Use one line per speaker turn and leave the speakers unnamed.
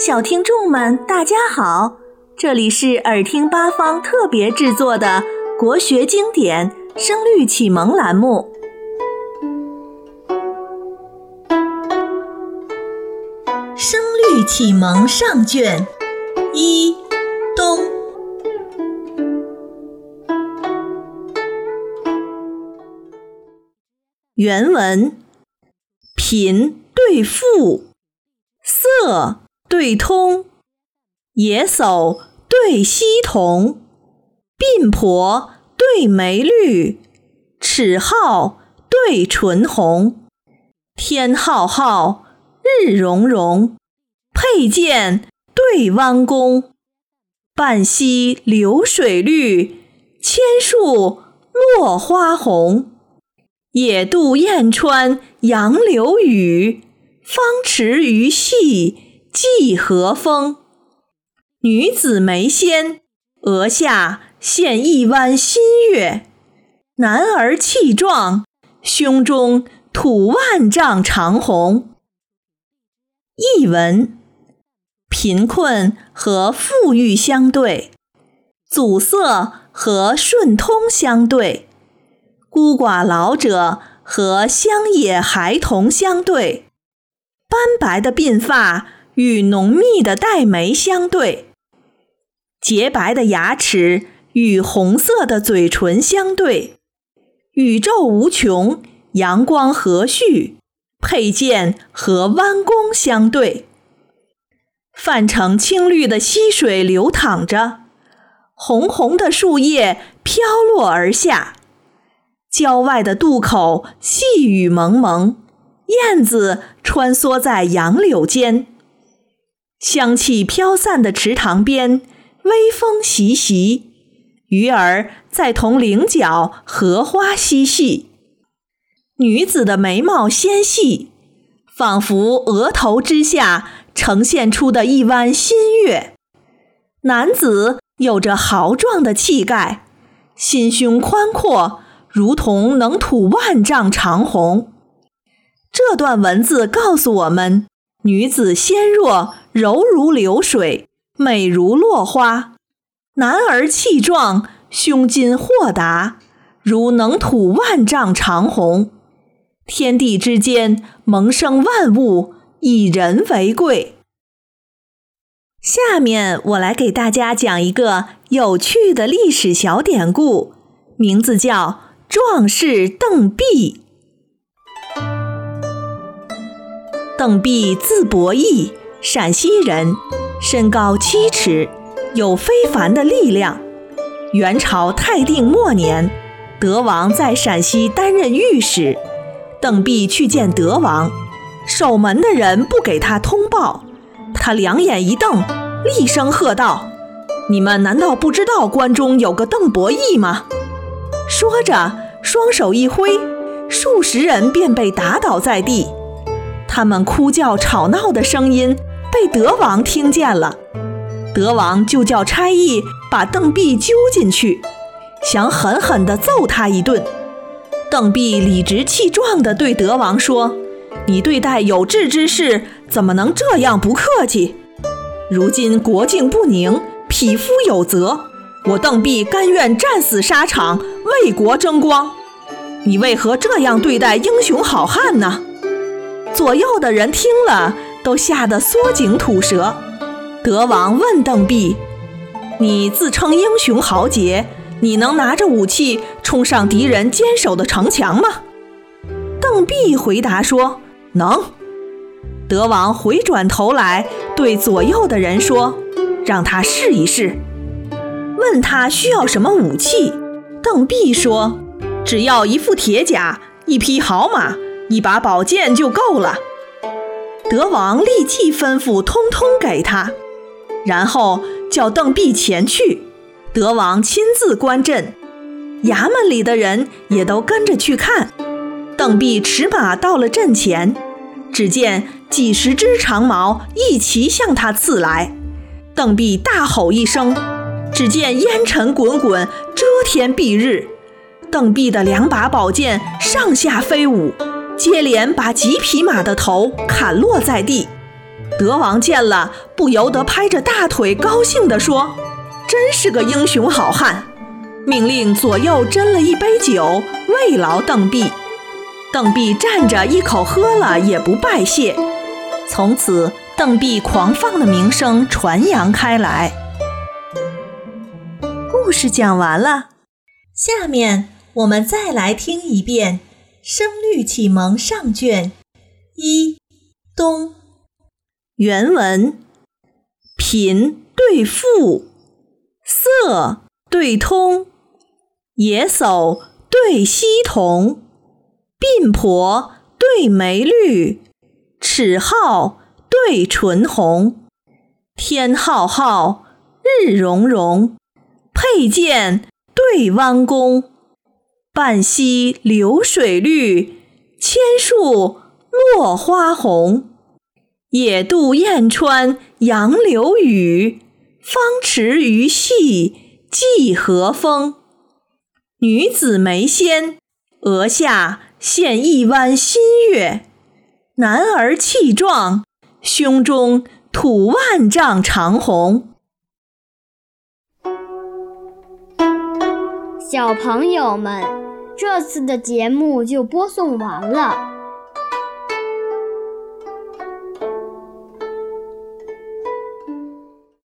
小听众们，大家好！这里是耳听八方特别制作的国学经典《声律启蒙》栏目，《声律启蒙》上卷一东。原文：贫对富，色。对通，野叟对溪童，鬓婆对眉绿，齿皓对唇红，天浩浩，日融融，佩剑对弯弓，半溪流水绿，千树落花红。野渡燕穿杨柳雨，芳池鱼戏。寄和风，女子眉纤，额下现一弯新月；男儿气壮，胸中吐万丈长虹。译文：贫困和富裕相对，阻塞和顺通相对，孤寡老者和乡野孩童相对，斑白的鬓发。与浓密的黛眉相对，洁白的牙齿与红色的嘴唇相对，宇宙无穷，阳光和煦，佩剑和弯弓相对。泛成青绿的溪水流淌着，红红的树叶飘落而下，郊外的渡口细雨蒙蒙，燕子穿梭在杨柳间。香气飘散的池塘边，微风习习，鱼儿在同菱角荷花嬉戏。女子的眉毛纤细，仿佛额头之下呈现出的一弯新月。男子有着豪壮的气概，心胸宽阔，如同能吐万丈长虹。这段文字告诉我们。女子纤弱柔如流水，美如落花；男儿气壮胸襟豁达，如能吐万丈长虹。天地之间萌生万物，以人为贵。下面我来给大家讲一个有趣的历史小典故，名字叫“壮士邓弼”。邓弼字伯益，陕西人，身高七尺，有非凡的力量。元朝泰定末年，德王在陕西担任御史，邓弼去见德王，守门的人不给他通报，他两眼一瞪，厉声喝道：“你们难道不知道关中有个邓伯益吗？”说着，双手一挥，数十人便被打倒在地。他们哭叫吵闹的声音被德王听见了，德王就叫差役把邓弼揪进去，想狠狠地揍他一顿。邓弼理直气壮地对德王说：“你对待有志之士怎么能这样不客气？如今国境不宁，匹夫有责，我邓弼甘愿战死沙场，为国争光。你为何这样对待英雄好汉呢？”左右的人听了，都吓得缩颈吐舌。德王问邓弼：“你自称英雄豪杰，你能拿着武器冲上敌人坚守的城墙吗？”邓弼回答说：“能。”德王回转头来对左右的人说：“让他试一试。”问他需要什么武器，邓弼说：“只要一副铁甲，一匹好马。”一把宝剑就够了。德王立即吩咐，通通给他，然后叫邓弼前去。德王亲自观阵，衙门里的人也都跟着去看。邓弼持马到了阵前，只见几十只长矛一齐向他刺来。邓弼大吼一声，只见烟尘滚滚，遮天蔽日。邓弼的两把宝剑上下飞舞。接连把几匹马的头砍落在地，德王见了，不由得拍着大腿，高兴地说：“真是个英雄好汉！”命令左右斟了一杯酒，慰劳邓弼。邓弼站着一口喝了，也不拜谢。从此，邓弼狂放的名声传扬开来。故事讲完了，下面我们再来听一遍《声律启蒙上卷一东》。原文：贫对富，色对通，野叟对溪童，鬓婆对眉绿，齿皓对唇红。天浩浩，日融融，佩剑对弯弓。半溪流水绿，千树落花红。野渡燕穿杨柳雨，方池鱼戏芰荷风。女子眉纤，额下现一弯新月；男儿气壮，胸中吐万丈长虹。
小朋友们，这次的节目就播送完了。